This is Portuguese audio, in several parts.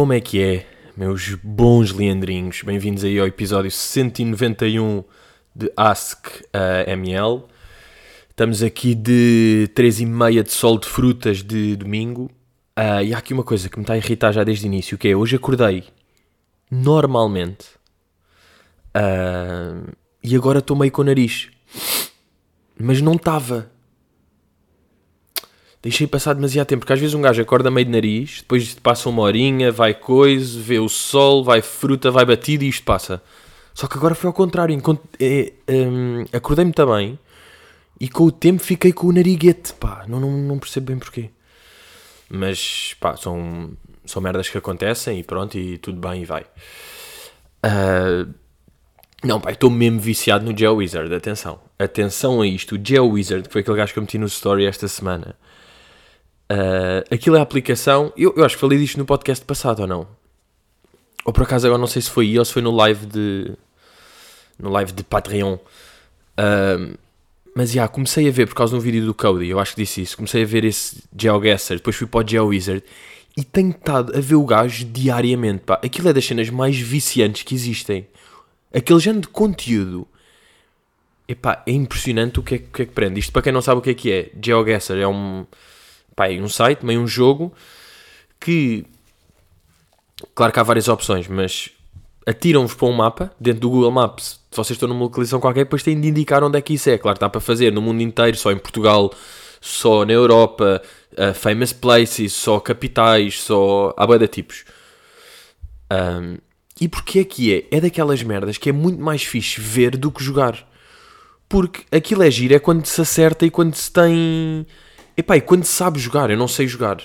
Como é que é, meus bons leandrinhos? Bem-vindos aí ao episódio 191 de Ask ML. Estamos aqui de 3 e meia de sol de frutas de domingo. Uh, e há aqui uma coisa que me está a irritar já desde o início, que é, hoje acordei normalmente uh, e agora estou meio com o nariz. Mas não estava. Deixei passar demasiado tempo, porque às vezes um gajo acorda meio de nariz, depois passa uma horinha, vai coisa, vê o sol, vai fruta, vai batido e isto passa. Só que agora foi ao contrário, é, um, acordei-me também e com o tempo fiquei com o nariguete, pá, não, não, não percebo bem porquê. Mas, pá, são, são merdas que acontecem e pronto, e tudo bem e vai. Uh, não, pá, estou mesmo viciado no GeoWizard, atenção. Atenção a isto, o GeoWizard, que foi aquele gajo que eu meti no story esta semana Uh, aquilo é a aplicação. Eu, eu acho que falei disto no podcast passado ou não? Ou por acaso agora não sei se foi aí ou se foi no live de. No live de Patreon. Uh, mas já, yeah, comecei a ver por causa de um vídeo do Cody, eu acho que disse isso. Comecei a ver esse GeoGuessr, depois fui para o GeoWizard e tenho estado a ver o gajo diariamente. Pá. Aquilo é das cenas mais viciantes que existem. Aquele género de conteúdo. Epá, é impressionante o que é, o que é que prende. Isto para quem não sabe o que é que é. GeoGuessr é um pá, um site, meio um jogo que, claro que há várias opções, mas atiram-vos para um mapa dentro do Google Maps. Se vocês estão numa localização qualquer, depois têm de indicar onde é que isso é. Claro, dá para fazer no mundo inteiro, só em Portugal, só na Europa, uh, famous places, só capitais, só. há de tipos. Um, e porquê é que é? É daquelas merdas que é muito mais fixe ver do que jogar. Porque aquilo é giro, é quando se acerta e quando se tem Epá, e quando sabe jogar, eu não sei jogar.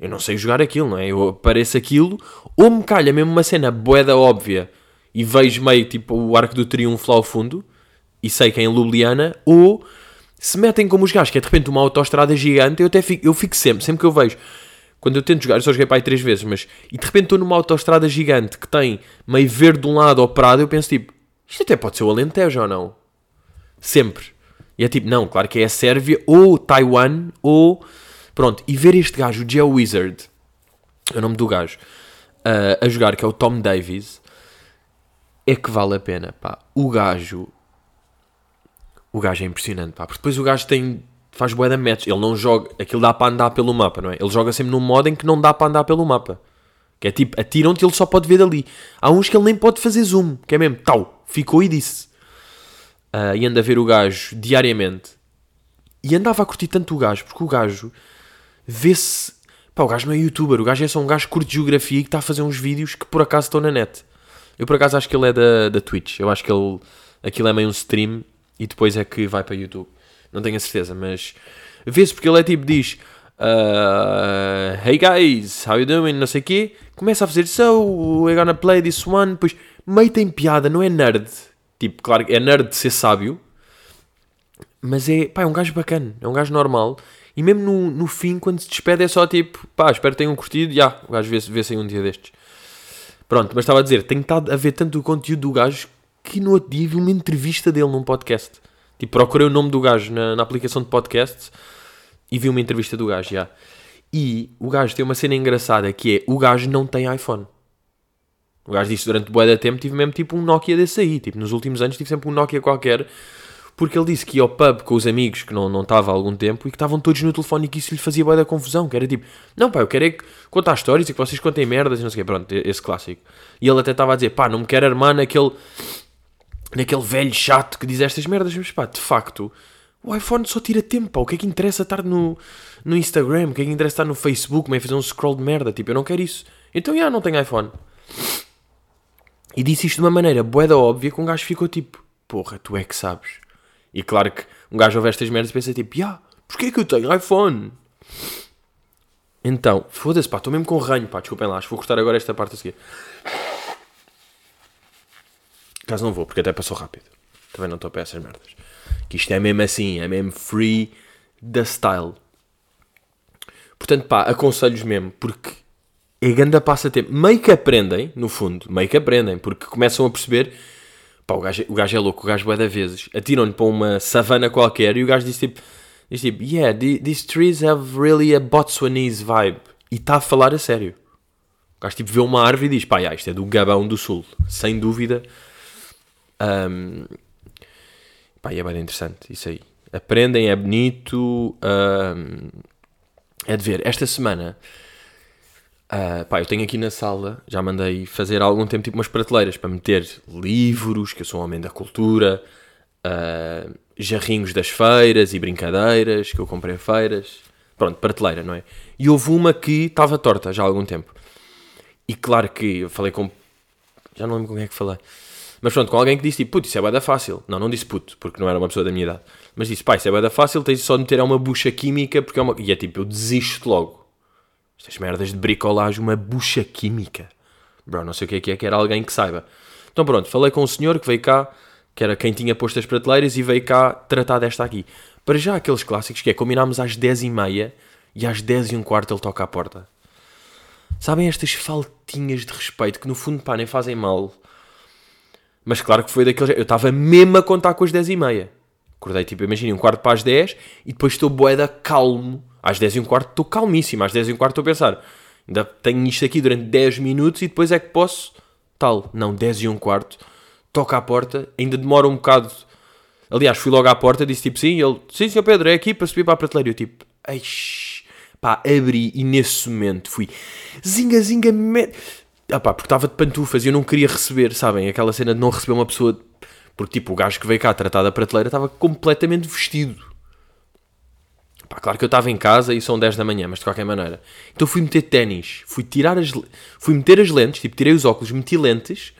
Eu não sei jogar aquilo, não é? Eu apareço aquilo, ou me calha mesmo uma cena boeda óbvia e vejo meio tipo o arco do triunfo lá ao fundo e sei que é em Ljubljana, ou se metem como os gajos, que é de repente uma autoestrada gigante, eu até fico, eu fico sempre, sempre que eu vejo. Quando eu tento jogar, eu só joguei para aí três vezes, mas e de repente estou numa autoestrada gigante que tem meio verde de um lado operado, eu penso tipo, isto até pode ser o Alentejo ou não? Sempre. E é tipo, não, claro que é a Sérvia ou Taiwan ou. Pronto, e ver este gajo, o Geo Wizard, é o nome do gajo, uh, a jogar, que é o Tom Davies, é que vale a pena, pá. O gajo. O gajo é impressionante, pá. Porque depois o gajo tem. faz bué da match. Ele não joga. Aquilo dá para andar pelo mapa, não é? Ele joga sempre num modo em que não dá para andar pelo mapa. Que é tipo, atiram-te e ele só pode ver dali. Há uns que ele nem pode fazer zoom, que é mesmo, tal, ficou e disse uh, e anda a ver o gajo diariamente. E andava a curtir tanto o gajo, porque o gajo vê-se. Pá, o gajo não é youtuber, o gajo é só um gajo que curte geografia e que está a fazer uns vídeos que por acaso estão na net. Eu por acaso acho que ele é da, da Twitch. Eu acho que ele. Aquilo é meio um stream e depois é que vai para YouTube. Não tenho a certeza, mas. Vê-se porque ele é tipo, diz. Uh, hey guys, how you doing? Não sei o quê. Começa a fazer so, we're gonna play this one. Depois meio tem piada, não é nerd. Tipo, claro, é nerd de ser sábio, mas é, pá, é um gajo bacana, é um gajo normal. E mesmo no, no fim, quando se despede, é só tipo, pá, espero que tenham curtido, já, yeah, o gajo vê-se vê aí um dia destes. Pronto, mas estava a dizer, tenho estado a ver tanto o conteúdo do gajo que no outro dia vi uma entrevista dele num podcast. Tipo, procurei o nome do gajo na, na aplicação de podcasts e vi uma entrevista do gajo, já. E o gajo tem uma cena engraçada que é, o gajo não tem iPhone. O gajo disse durante bué da tempo, tive mesmo tipo um Nokia desse aí. Tipo, nos últimos anos tive sempre um Nokia qualquer. Porque ele disse que ia ao pub com os amigos que não, não estava há algum tempo e que estavam todos no telefone e que isso lhe fazia bué da confusão. Que era tipo, não pá, eu quero é que contar histórias e que vocês contem merdas e não sei o quê. Pronto, esse clássico. E ele até estava a dizer, pá, não me quero armar naquele, naquele velho chato que diz estas merdas. Mas pá, de facto, o iPhone só tira tempo, pá. O que é que interessa estar no, no Instagram? O que é que interessa estar no Facebook? Meio fazer um scroll de merda? Tipo, eu não quero isso. Então, já, não tenho iPhone. E disse isto de uma maneira boeda óbvia que um gajo ficou tipo, porra, tu é que sabes. E claro que um gajo ouve estas merdas e pensa tipo, yeah, porquê que eu tenho iPhone? Então, foda-se pá, estou mesmo com ranho pá, desculpem lá, acho que vou cortar agora esta parte a seguir. Caso não vou, porque até passou rápido. Também não estou para essas merdas. Que isto é mesmo assim, é mesmo free da style. Portanto, pá, aconselho-vos mesmo, porque é ganda passatempo. Meio que aprendem, no fundo, meio que aprendem, porque começam a perceber. Pá, o gajo, o gajo é louco, o gajo é da vezes. Atiram-lhe para uma savana qualquer e o gajo diz tipo, diz tipo, yeah, these trees have really a Botswanese vibe. E está a falar a sério. O gajo tipo vê uma árvore e diz, pá, já, isto é do Gabão do Sul, sem dúvida. Um, pá, é bem interessante, isso aí. Aprendem, é bonito, um, é de ver. Esta semana, uh, pá, eu tenho aqui na sala, já mandei fazer há algum tempo tipo umas prateleiras para meter livros, que eu sou um homem da cultura, uh, jarrinhos das feiras e brincadeiras que eu comprei a feiras. Pronto, prateleira, não é? E houve uma que estava torta já há algum tempo. E claro que eu falei com. Já não lembro com quem é que falei. Mas pronto, com alguém que disse tipo, puto, isso é da fácil. Não, não disse puto, porque não era uma pessoa da minha idade. Mas disse, pá, isso é da fácil, tens só de meter uma bucha química, porque é uma. E é tipo, eu desisto logo. Estas merdas de bricolagem, uma bucha química. Bro, não sei o que é que é, que era alguém que saiba. Então pronto, falei com um senhor que veio cá, que era quem tinha posto as prateleiras, e veio cá tratar desta aqui. Para já aqueles clássicos que é, combinámos às 10h30 e às 10 e um quarto ele toca à porta. Sabem estas faltinhas de respeito que no fundo pá, nem fazem mal. Mas claro que foi daqueles. Eu estava mesmo a contar com as 10 e meia. Acordei tipo, imaginem, um quarto para as 10 e depois estou boeda calmo. Às 10 e um quarto estou calmíssimo. Às 10 e um quarto estou a pensar, ainda tenho isto aqui durante 10 minutos e depois é que posso. Tal. Não, 10 e um quarto. Toca à porta, ainda demora um bocado Aliás, fui logo à porta, disse tipo sim, ele, sim, senhor Pedro, é aqui para subir para a prateleira. Eu tipo, eixe, pá, abri e nesse momento fui, zinga, zinga, me... ah pá, porque estava de pantufas e eu não queria receber, sabem? Aquela cena de não receber uma pessoa, porque tipo, o gajo que veio cá tratar da prateleira estava completamente vestido. Pá, claro que eu estava em casa e são 10 da manhã, mas de qualquer maneira. Então fui meter ténis, fui tirar as, fui meter as lentes, tipo, tirei os óculos, meti lentes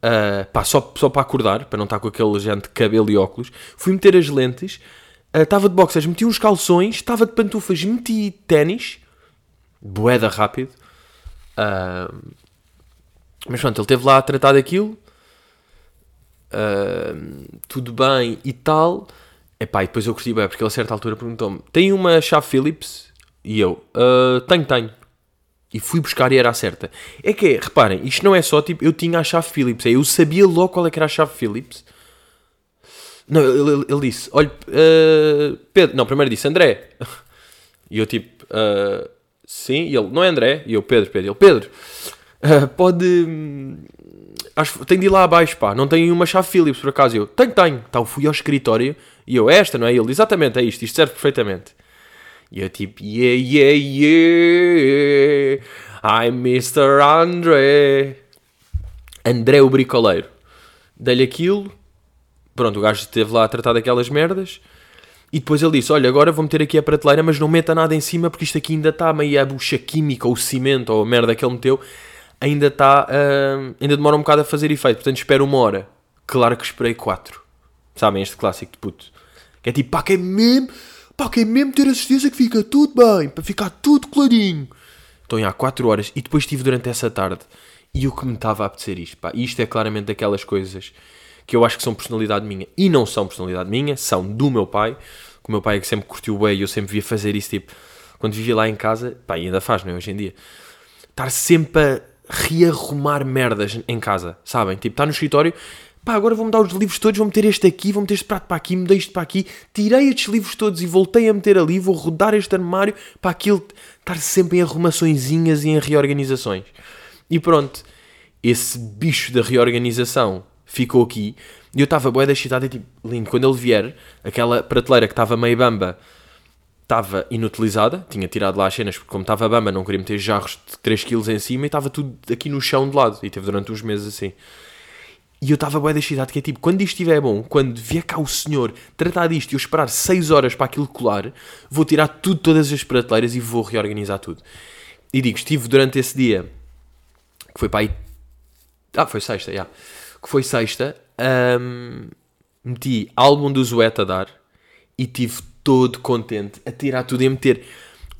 Uh, pá, só, só para acordar, para não estar com aquele gente de cabelo e óculos. Fui meter as lentes, estava uh, de boxers, meti uns calções, estava de pantufas, meti ténis, boeda rápido. Uh, mas pronto, ele esteve lá a tratar daquilo, tudo bem e tal. Epá, e depois eu curti bem, porque ele a certa altura perguntou-me: Tem uma chave Philips? E eu: Tenho, tenho. E fui buscar e era a certa. É que é, reparem, isto não é só tipo, eu tinha a chave Philips, é, eu sabia logo qual é que era a chave Philips. Não, ele, ele, disse, olha, uh, Pedro, não, primeiro disse André. E eu tipo, uh, sim, e ele, não é André, e eu, Pedro, Pedro, ele, Pedro, uh, pode, hum, acho, tem de ir lá abaixo, pá, não tem uma chave Philips por acaso, e eu, tenho, tenho, então fui ao escritório, e eu, esta, não é? E ele, exatamente, é isto, isto serve perfeitamente. E eu tipo, yeah, yeah, yeah, I'm Mr. André. André o bricoleiro. Dei-lhe aquilo, pronto, o gajo esteve lá a tratar daquelas merdas. E depois ele disse: Olha, agora vou meter aqui a prateleira, mas não meta nada em cima porque isto aqui ainda está meio a bucha química ou cimento ou a merda que ele meteu. Ainda está, uh, ainda demora um bocado a fazer efeito. Portanto, espero uma hora. Claro que esperei quatro. Sabem, este clássico de puto. Que é tipo, pá, que é mesmo Pá, quer mesmo ter a certeza que fica tudo bem, para ficar tudo clarinho. Então, há 4 horas e depois estive durante essa tarde e o que me estava a apetecer isto, pá. Isto é claramente daquelas coisas que eu acho que são personalidade minha e não são personalidade minha, são do meu pai. O meu pai é que sempre curtiu bem e eu sempre via fazer isso, tipo, quando vivia lá em casa, pá, e ainda faz, não é? Hoje em dia, estar sempre a rearrumar merdas em casa, sabem? Tipo, estar no escritório, pá, agora vou mudar os livros todos, vou meter este aqui, vou meter este prato para aqui, mudei isto para aqui, tirei estes livros todos e voltei a meter ali, vou rodar este armário para aquilo estar sempre em arrumaçõezinhas e em reorganizações. E pronto, esse bicho da reorganização ficou aqui e eu estava boa da excitada e tipo, lindo, quando ele vier, aquela prateleira que estava meio bamba estava inutilizada, tinha tirado lá as cenas porque como estava bamba não queria meter jarros de 3kg em cima e estava tudo aqui no chão de lado e teve durante uns meses assim. E eu estava bem excitado, que é tipo, quando isto estiver bom, quando vier cá o senhor tratar disto e eu esperar 6 horas para aquilo colar, vou tirar tudo, todas as prateleiras e vou reorganizar tudo. E digo, estive durante esse dia, que foi para aí... Ah, foi sexta, já. Yeah. Que foi sexta, um, meti álbum do Zueta a dar e tive todo contente a tirar tudo e a meter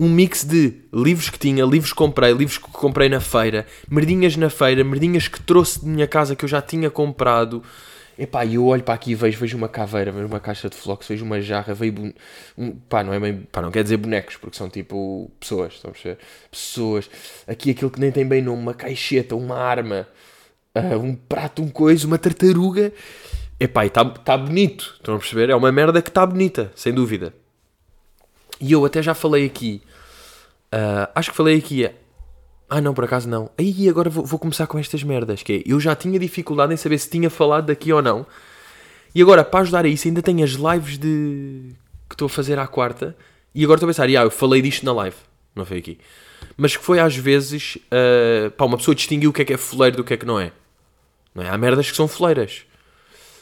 um mix de livros que tinha, livros que comprei, livros que comprei na feira, merdinhas na feira, merdinhas que trouxe de minha casa que eu já tinha comprado. Epá, e eu olho para aqui e vejo, vejo uma caveira, vejo uma caixa de flocos, vejo uma jarra, vejo um, pá, não é bem, pá, não quer dizer bonecos, porque são tipo pessoas, estão a perceber? Pessoas, aqui aquilo que nem tem bem nome, uma caixeta, uma arma, uh, um prato, um coisa, uma tartaruga. Epá, está tá bonito, estão a perceber? É uma merda que está bonita, sem dúvida. E eu até já falei aqui Uh, acho que falei aqui Ah, não, por acaso não. Aí agora vou, vou começar com estas merdas. Que é, eu já tinha dificuldade em saber se tinha falado daqui ou não. E agora, para ajudar a isso, ainda tenho as lives de que estou a fazer à quarta. E agora estou a pensar, ah, eu falei disto na live. Não foi aqui. Mas que foi às vezes, uh, pá, uma pessoa distinguiu o que é que é foleiro do que é que não é. Não é? Há merdas que são foleiras.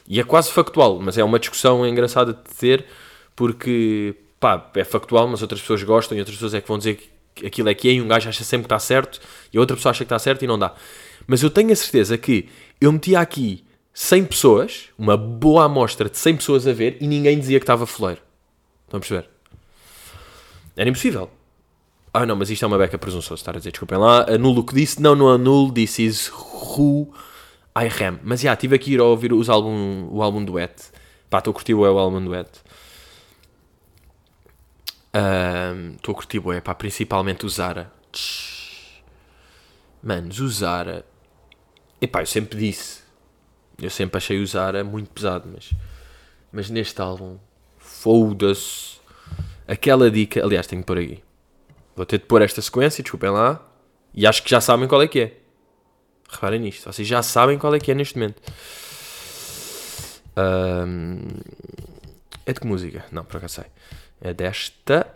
E é quase factual, mas é uma discussão engraçada de ter, porque, pá, é factual, mas outras pessoas gostam e outras pessoas é que vão dizer que aquilo é que é e um gajo acha sempre que está certo e a outra pessoa acha que está certo e não dá. Mas eu tenho a certeza que eu metia aqui 100 pessoas, uma boa amostra de 100 pessoas a ver e ninguém dizia que estava foleiro. Estão a perceber? Era impossível. Ah, não, mas isto é uma beca presunçosa, estar a dizer, desculpem lá. Anulo o que disse. Não, não anulo, this is who I am. Mas, já, tive aqui ir a ouvir os álbum, o álbum duet. Pá, estou a curtir o álbum duet. Estou uh, a curtir o pá, principalmente o Zara. Manos, o Zara... Epá, eu sempre disse. Eu sempre achei o Zara muito pesado, mas... Mas neste álbum... Foda-se. Aquela dica... Aliás, tenho que pôr aqui. Vou ter de pôr esta sequência, desculpem lá. E acho que já sabem qual é que é. Reparem nisto. Vocês já sabem qual é que é neste momento. Um, é de que música? Não, por acaso sei. Desta.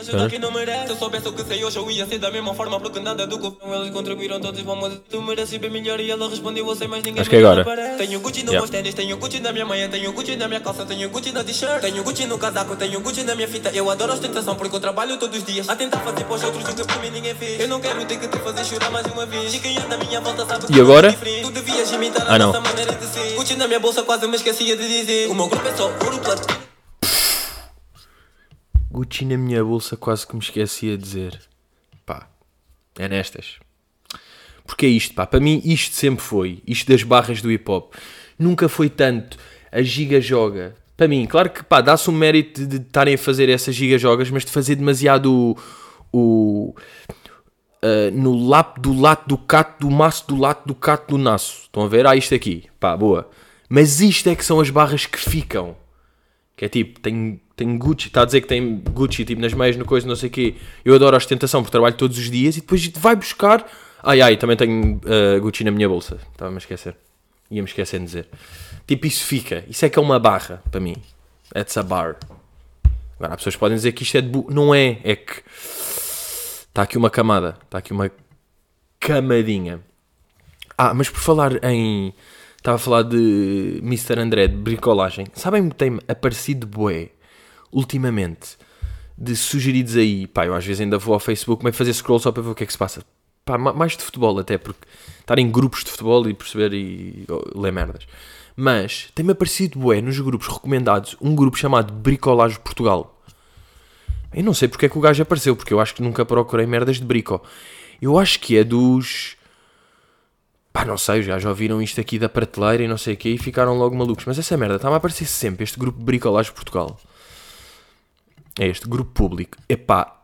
Ajudar quem não merece. Se eu soubesse o que sei hoje, eu ia ser da mesma forma, porque nada do que eles contribuíram todos Tu mereces bem melhor e ela respondeu, eu sei mais ninguém. Acho que agora. Tenho Gucci no yeah. meus tênis, tenho Gucci na minha tenho Gucci na minha calça, tenho Gucci na t-shirt, tenho Gucci no casaco, tenho Gucci na minha fita. Eu adoro ostentação porque eu trabalho todos os dias a tentar fazer para os outros o que para mim ninguém fez. Eu não quero ter que te fazer chorar mais uma vez. E quem anda minha volta sabe que E agora? Tu devias imitar a ah, nossa maneira de ser. Gucci na minha bolsa, quase me esquecia de dizer. O meu grupo é só ouro, platino. Gucci na minha bolsa quase que me esquecia de dizer. Pá, é nestas. Porque é isto, pá. Para mim isto sempre foi. Isto das barras do hip hop. Nunca foi tanto a giga joga. Para mim, claro que pá, dá-se um mérito de estarem a fazer essas giga jogas, mas de fazer demasiado o... o uh, no lap do lato do cato do maço do lato do cato do naço. Estão a ver? Ah, isto aqui. Pá, boa. Mas isto é que são as barras que ficam. Que é tipo, tem, tem Gucci, está a dizer que tem Gucci tipo nas meias, no coisa, não sei o quê. Eu adoro a ostentação porque trabalho todos os dias e depois vai buscar. Ai ai, também tenho uh, Gucci na minha bolsa. Estava-me a esquecer. Ia-me esquecer de dizer. Tipo, isso fica. Isso é que é uma barra para mim. It's a bar. Agora, as pessoas podem dizer que isto é de. Bu não é, é que. Está aqui uma camada. Está aqui uma camadinha. Ah, mas por falar em Estava a falar de Mr. André, de bricolagem. Sabem que tem aparecido bué, ultimamente, de sugeridos aí. Pá, eu às vezes ainda vou ao Facebook, mas fazer scroll só para ver o que é que se passa. Pá, mais de futebol até, porque estar em grupos de futebol e perceber e ler merdas. Mas tem-me aparecido bué nos grupos recomendados um grupo chamado Bricolagem Portugal. Eu não sei porque é que o gajo apareceu, porque eu acho que nunca procurei merdas de brico. Eu acho que é dos Pá, não sei, já, já ouviram isto aqui da prateleira e não sei o quê e ficaram logo malucos. Mas essa merda está-me a aparecer sempre, este grupo Bricolagem Portugal. É este, grupo público. Epá,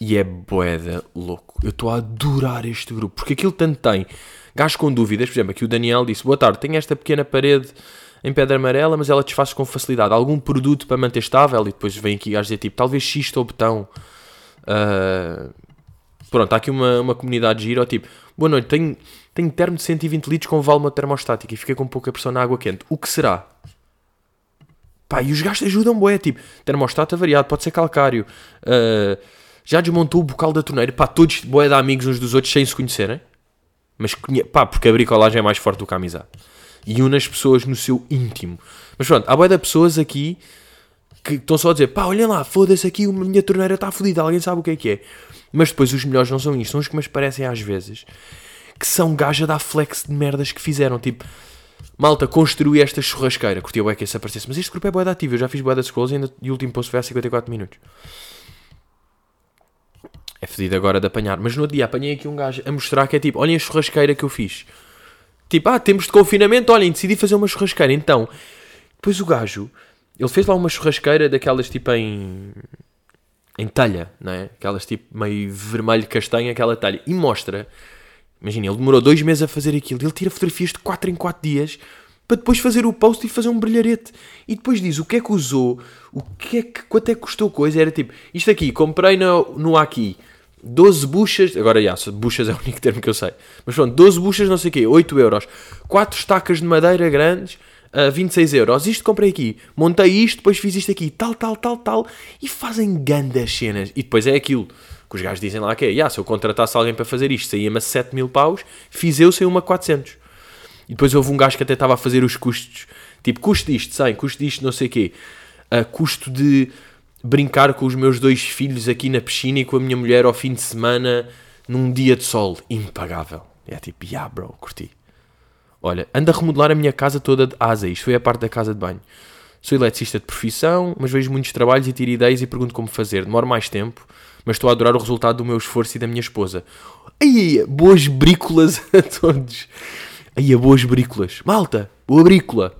e é boeda louco. Eu estou a adorar este grupo, porque aquilo tanto tem. Gajos com dúvidas, por exemplo, aqui o Daniel disse, boa tarde, tenho esta pequena parede em pedra amarela, mas ela desfaz com facilidade. Algum produto para manter estável? E depois vem aqui gajos dizer tipo, talvez xisto ou botão. Uh... Pronto, há aqui uma, uma comunidade gira, ou tipo, Boa noite, tenho, tenho termo de 120 litros com válvula termostática e fiquei com pouca pressão na água quente. O que será? Pá, e os gajos ajudam, bué, tipo, termostato variado, pode ser calcário. Uh, já desmontou o bocal da torneira. Pá, todos bué de amigos uns dos outros sem se conhecerem. Mas, pá, porque a bricolagem é mais forte do que a amizade. E une as pessoas no seu íntimo. Mas pronto, há bué de pessoas aqui que estão só a dizer, pá, olhem lá, foda-se aqui, a minha torneira está fodida, alguém sabe o que é que é. Mas depois os melhores não são isto, são os que me parecem às vezes que são gaja da flex de merdas que fizeram. Tipo, malta, construí esta churrasqueira. Curti o que esse aparecesse. Mas este grupo é boa ativo. Eu já fiz boa scrolls e, ainda, e o último post foi há 54 minutos. É fedido agora de apanhar. Mas no outro dia apanhei aqui um gajo a mostrar que é tipo: olhem a churrasqueira que eu fiz. Tipo, ah, temos de confinamento, olhem, decidi fazer uma churrasqueira. Então, depois o gajo, ele fez lá uma churrasqueira daquelas tipo em em talha, não é? Aquelas tipo meio vermelho castanho, aquela talha. E mostra, imagina, ele demorou dois meses a fazer aquilo. Ele tira fotografias de 4 em 4 dias para depois fazer o post e fazer um brilharete. E depois diz o que é que usou, o que é que, quanto é que custou coisa. Era tipo, isto aqui, comprei no, no Aqui, 12 buchas, agora já, buchas é o único termo que eu sei, mas pronto, 12 buchas, não sei o quê, 8 euros, 4 estacas de madeira grandes, uh, 26 euros, isto comprei aqui, montei isto, depois fiz isto aqui, tal, tal, tal, tal, e fazem grandes cenas. E depois é aquilo que os gajos dizem lá que é, yeah, se eu contratasse alguém para fazer isto, saía-me a 7 mil paus, fiz eu, saiu-me a 400. E depois houve um gajo que até estava a fazer os custos, tipo, custo disto, 100, custo disto, não sei o quê, custo de brincar com os meus dois filhos aqui na piscina e com a minha mulher ao fim de semana num dia de sol, impagável. É tipo, yeah bro, curti. Olha, ando a remodelar a minha casa toda de asa, isto foi a parte da casa de banho. Sou eletricista de profissão, mas vejo muitos trabalhos e tiro ideias e pergunto como fazer. Demora mais tempo, mas estou a adorar o resultado do meu esforço e da minha esposa. Ai, boas brícolas a todos. Ai, boas brícolas. Malta, boa brícola.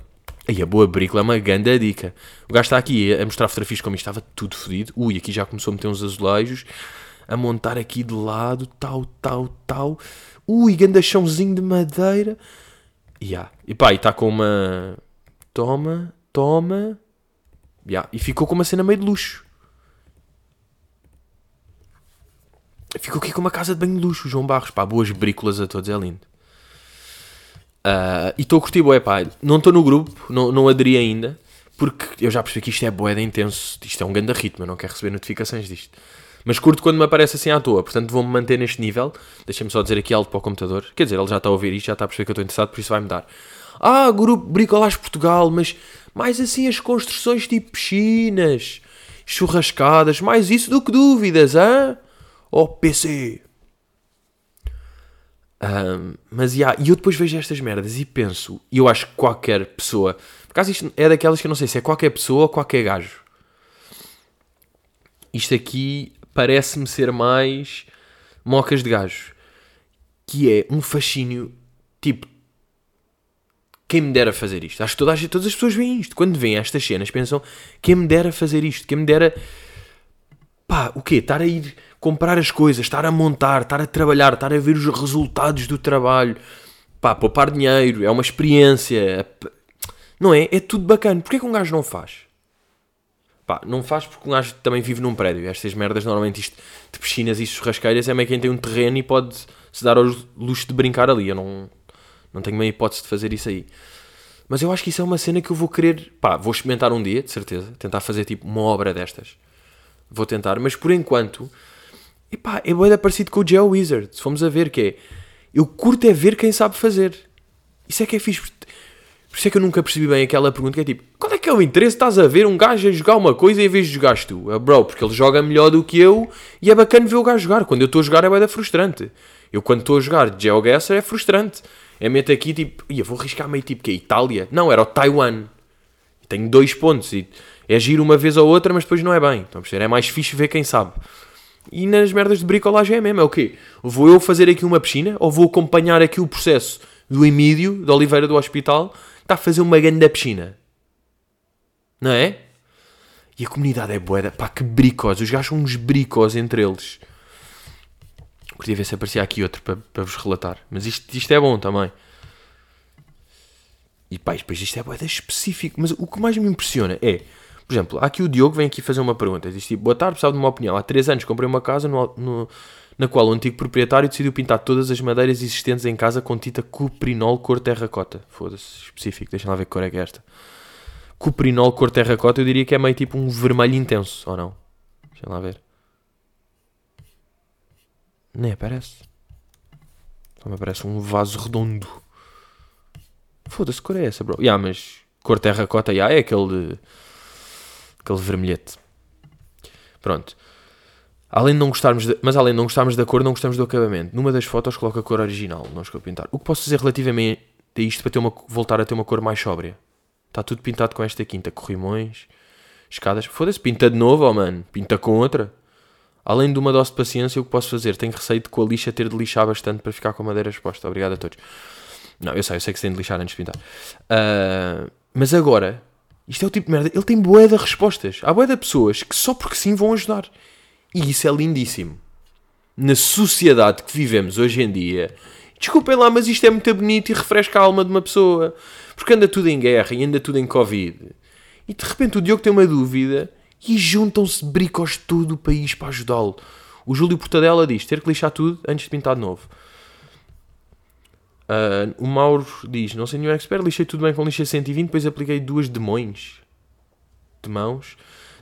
Aí a boa brícola é uma grande dica. O gajo está aqui a mostrar fotografias como estava tudo fodido. Ui, aqui já começou a meter uns azulejos. A montar aqui de lado, tal, tal, tal. Ui, grande chãozinho de madeira. Yeah. E pá, e está com uma... Toma, toma. Yeah. E ficou com uma cena meio de luxo. Ficou aqui com uma casa de banho de luxo, João Barros. Pá, boas brícolas a todos, é lindo. Uh, e estou a curtir bué, pá. Não estou no grupo, não, não aderi ainda, porque eu já percebi que isto é bué de intenso. Isto é um grande ritmo, eu não quero receber notificações disto. Mas curto quando me aparece assim à toa, portanto vou-me manter neste nível. Deixa-me só dizer aqui algo para o computador. Quer dizer, ele já está a ouvir isto, já está a perceber que eu estou interessado, por isso vai-me dar. Ah, grupo Bricolage Portugal, mas mais assim as construções tipo piscinas, churrascadas, mais isso do que dúvidas, hã? Oh, PC! Um, mas yeah, e eu depois vejo estas merdas e penso, e eu acho que qualquer pessoa, por acaso isto é daquelas que eu não sei se é qualquer pessoa ou qualquer gajo. Isto aqui parece-me ser mais mocas de gajo, que é um fascínio tipo. Quem me dera fazer isto? Acho que toda todas as pessoas veem isto. Quando veem estas cenas, pensam: quem me dera fazer isto? Quem me dera. Pá, o quê? Estar a ir comprar as coisas, estar a montar, estar a trabalhar, estar a ver os resultados do trabalho, pá, poupar dinheiro, é uma experiência, não é? É tudo bacana. Porquê que um gajo não faz? Pá, não faz porque um gajo também vive num prédio. Estas merdas, normalmente isto de piscinas e churrasqueiras, é meio quem tem um terreno e pode se dar ao luxo de brincar ali. Eu não, não tenho meio hipótese de fazer isso aí. Mas eu acho que isso é uma cena que eu vou querer, pá, vou experimentar um dia, de certeza, tentar fazer tipo uma obra destas. Vou tentar, mas por enquanto e pá, é bem parecido com o Geo Wizard. Se fomos a ver, que é. Eu curto é ver quem sabe fazer. Isso é que é fixe. Por isso é que eu nunca percebi bem aquela pergunta que é tipo: qual é que é o interesse? Estás a ver um gajo a jogar uma coisa em vez de jogares tu? É, bro, porque ele joga melhor do que eu e é bacana ver o gajo jogar. Quando eu estou a jogar é bem frustrante. Eu quando estou a jogar GeoGuessr é frustrante. É meto aqui tipo, ia, vou arriscar meio tipo que é Itália. Não, era o Taiwan. Tenho dois pontos e é giro uma vez ou outra, mas depois não é bem. Então, é mais fixe ver quem sabe. E nas merdas de bricolagem é mesmo. É o quê? Vou eu fazer aqui uma piscina ou vou acompanhar aqui o processo do Emílio, da Oliveira do Hospital, está a fazer uma grande piscina? Não é? E a comunidade é boeda. Pá, que bricos. Os gajos são uns bricos entre eles. Queria ver se aparecia aqui outro para, para vos relatar. Mas isto, isto é bom também. E pá, depois isto é boeda específico. Mas o que mais me impressiona é por exemplo, aqui o Diogo vem aqui fazer uma pergunta. Diz tipo, boa tarde, precisava de uma opinião. Há 3 anos comprei uma casa no, no, na qual o antigo proprietário decidiu pintar todas as madeiras existentes em casa com tinta cuprinol cor terracota. Foda-se, específico. Deixa lá ver que cor é que é esta. Cuprinol cor terracota, eu diria que é meio tipo um vermelho intenso, ou não? Deixa lá ver. Nem parece. Só me parece um vaso redondo. Foda-se, cor é essa, bro? Ya, yeah, mas cor terracota, ya, yeah, é aquele... Aquele vermelhete. Pronto. Além de não gostarmos de, mas além de não gostarmos da cor, não gostamos do acabamento. Numa das fotos coloca a cor original, não escolho pintar. O que posso fazer relativamente a isto para ter uma, voltar a ter uma cor mais sóbria? Está tudo pintado com esta quinta. Corrimões, escadas. Foda-se, pinta de novo, oh mano. Pinta com outra. Além de uma dose de paciência, o que posso fazer? Tenho receio de com a lixa ter de lixar bastante para ficar com a madeira exposta. Obrigado a todos. Não, eu sei, eu sei que se tem de lixar antes de pintar. Uh, mas agora, isto é o tipo de merda. Ele tem bué de respostas. Há bué de pessoas que só porque sim vão ajudar. E isso é lindíssimo. Na sociedade que vivemos hoje em dia, Desculpem lá, mas isto é muito bonito e refresca a alma de uma pessoa. Porque anda tudo em guerra e anda tudo em Covid. E de repente o Diogo tem uma dúvida e juntam-se bricos de todo o país para ajudá-lo. O Júlio Portadela diz: ter que lixar tudo antes de pintar de novo. Uh, o Mauro diz: Não sei nenhum expert, lixei tudo bem com lixa 120, depois apliquei duas demões de mãos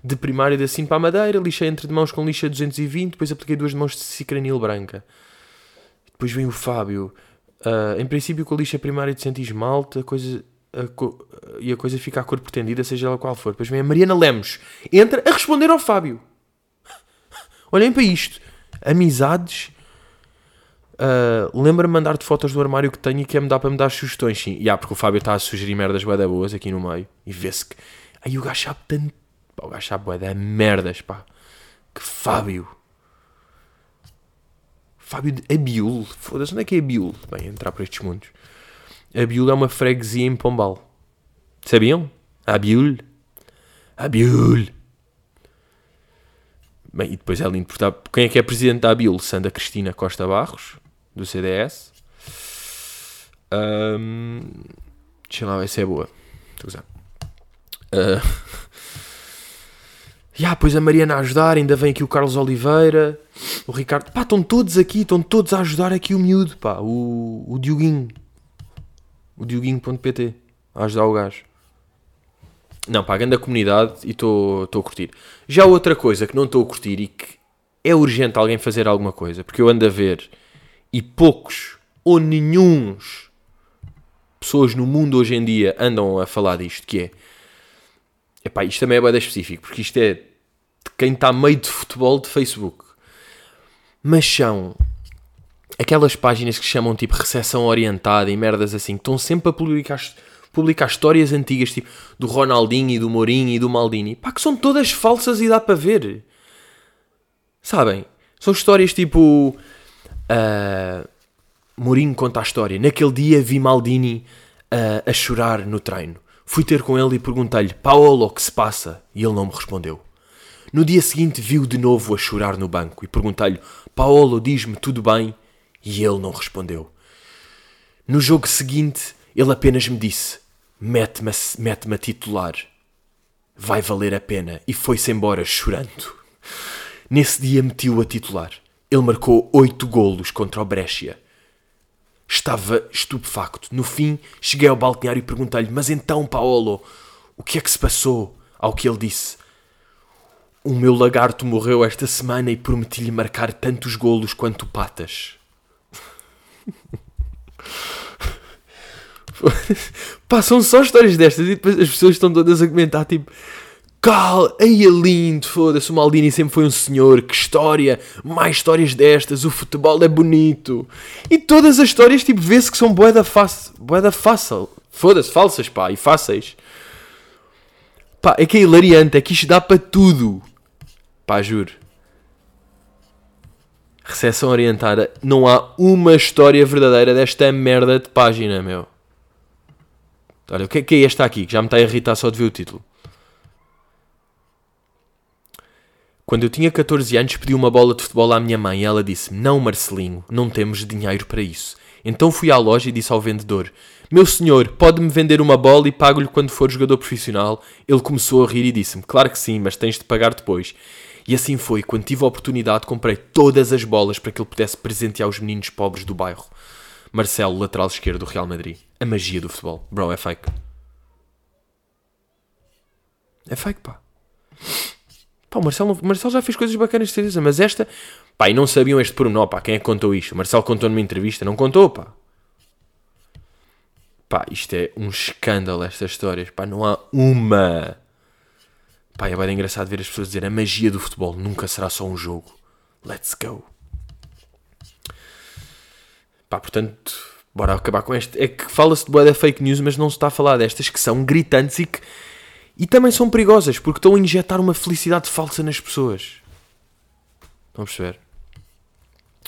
de primária de assim para a madeira, lixei entre de mãos com lixa 220, depois apliquei duas mãos de cicranil branca. Depois vem o Fábio. Uh, em princípio, com a lixa primária de esmalte, a coisa, a co e a coisa fica à cor pretendida, seja ela qual for. Depois vem a Mariana Lemos, entra a responder ao Fábio. Olhem para isto. Amizades. Uh, Lembra-me mandar-te fotos do armário que tenho e quer-me dar para me dar sugestões. Sim, yeah, porque o Fábio está a sugerir merdas boas aqui no meio. E vê-se que. Aí o gajo sabe tanto. Pá, o gajo sabe bué merdas, pá. Que Fábio. Fábio de Abiul. Foda-se, onde é que é Abiul? Bem, entrar por estes mundos. Abiul é uma freguesia em Pombal. Sabiam? Abiul. Abiul. Bem, e depois é lindo quem é que é presidente da Abiul? Sandra Cristina Costa Barros, do CDS. Um, deixa lá ver se é boa. Estou a usar. Uh, yeah, pois a Mariana a ajudar, ainda vem aqui o Carlos Oliveira, o Ricardo. Pá, estão todos aqui, estão todos a ajudar aqui o miúdo, pá, o, o Dioguinho. O Dioguinho.pt a ajudar o gajo. Não, pá, grande comunidade e estou a curtir. Já outra coisa que não estou a curtir e que é urgente alguém fazer alguma coisa, porque eu ando a ver e poucos ou nenhums pessoas no mundo hoje em dia andam a falar disto, que é Epá, isto também é bem específico, porque isto é de quem está meio de futebol de Facebook. Mas são aquelas páginas que chamam tipo recepção orientada e merdas assim, que estão sempre a publicar, publicar histórias antigas, tipo do Ronaldinho e do Mourinho e do Maldini, pá, que são todas falsas e dá para ver. Sabem? São histórias tipo. Uh, Mourinho conta a história. Naquele dia vi Maldini uh, a chorar no treino. Fui ter com ele e perguntei-lhe, Paolo, o que se passa? E ele não me respondeu. No dia seguinte viu de novo a chorar no banco e perguntei-lhe, Paolo, diz-me tudo bem? E ele não respondeu. No jogo seguinte, ele apenas me disse, mete-me a, mete a titular. Vai valer a pena. E foi-se embora chorando. Nesse dia meti-o a titular. Ele marcou oito golos contra o Brescia. Estava estupefacto. No fim, cheguei ao balneário e perguntei-lhe: Mas então, Paolo, o que é que se passou? Ao que ele disse: O meu lagarto morreu esta semana e prometi-lhe marcar tantos golos quanto patas. Passam só histórias destas e depois as pessoas estão todas a comentar tipo Cal, aí é lindo, foda-se, o Maldini sempre foi um senhor, que história, mais histórias destas, o futebol é bonito. E todas as histórias, tipo, vê-se que são boeda fácil, boeda fácil, foda-se, falsas, pá, e fáceis. Pá, é que é hilariante, é que isto dá para tudo. Pá, juro. Recessão orientada, não há uma história verdadeira desta merda de página, meu. Olha, o que é que é esta aqui, que já me está a irritar só de ver o título. Quando eu tinha 14 anos, pedi uma bola de futebol à minha mãe e ela disse: Não, Marcelinho, não temos dinheiro para isso. Então fui à loja e disse ao vendedor: Meu senhor, pode-me vender uma bola e pago-lhe quando for jogador profissional? Ele começou a rir e disse-me: Claro que sim, mas tens de pagar depois. E assim foi, quando tive a oportunidade, comprei todas as bolas para que ele pudesse presentear os meninos pobres do bairro. Marcelo, lateral esquerdo do Real Madrid. A magia do futebol. Bro, é fake. É fake, pá. Pá, o Marcelo, o Marcelo já fez coisas bacanas de certeza, mas esta, pá, e não sabiam este pormenor, pá, quem é que contou isto? O Marcelo contou numa entrevista, não contou, pá. Pá, isto é um escândalo, estas histórias, pá, não há uma. Pá, é bem engraçado ver as pessoas dizer a magia do futebol nunca será só um jogo. Let's go. Pá, portanto, bora acabar com este. É que fala-se de boa fake news, mas não se está a falar destas que são gritantes e que e também são perigosas porque estão a injetar uma felicidade falsa nas pessoas. Estão a perceber?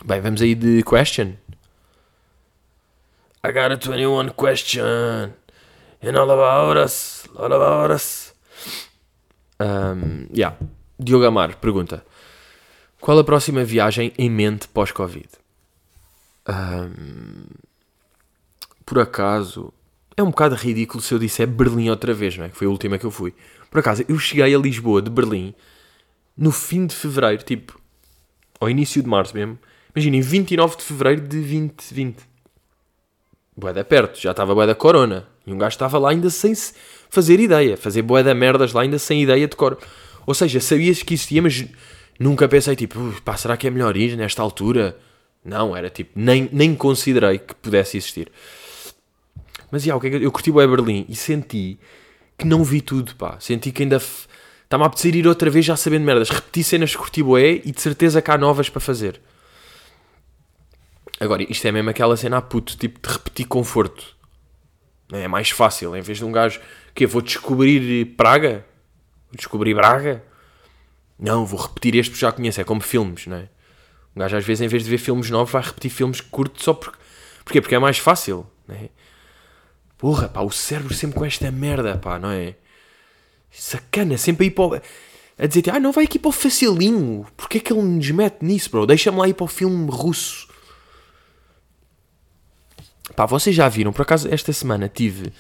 Bem, vamos aí de question. I got a 21 question. And all about us. All about us. Um, yeah. Diogo Amar pergunta: Qual a próxima viagem em mente pós-Covid? Um, por acaso, é um bocado ridículo se eu disser Berlim outra vez, não é? Que foi a última que eu fui. Por acaso, eu cheguei a Lisboa de Berlim no fim de fevereiro, tipo, ao início de março mesmo. Imaginem, 29 de fevereiro de 2020. Boeda perto, já estava boeda corona. E um gajo estava lá ainda sem fazer ideia. Fazer boeda merdas lá ainda sem ideia de cor. Ou seja, sabias que existia, mas nunca pensei tipo, pá, será que é melhor ir nesta altura? Não, era tipo, nem, nem considerei que pudesse existir. Mas, já, o que é que eu curti o Berlim e senti que não vi tudo, pá. Senti que ainda está-me a apetecer ir outra vez já sabendo merdas. Repeti cenas que curti bué e de certeza que há novas para fazer. Agora, isto é mesmo aquela cena a puto, tipo de repetir conforto. É mais fácil, em vez de um gajo que vou descobrir Praga, vou descobrir Braga. Não, vou repetir este porque já conheço, é como filmes, não é? Um gajo às vezes, em vez de ver filmes novos, vai repetir filmes que curto só porque. Porquê? Porque é mais fácil, não é? Porra, pá, o cérebro sempre com esta merda, pá, não é? Sacana, sempre a ir para o... A dizer, ah, não vai aqui para o facilinho. Porquê é que ele nos mete nisso, bro? Deixa-me lá ir para o filme russo. Pá, vocês já viram, por acaso esta semana tive,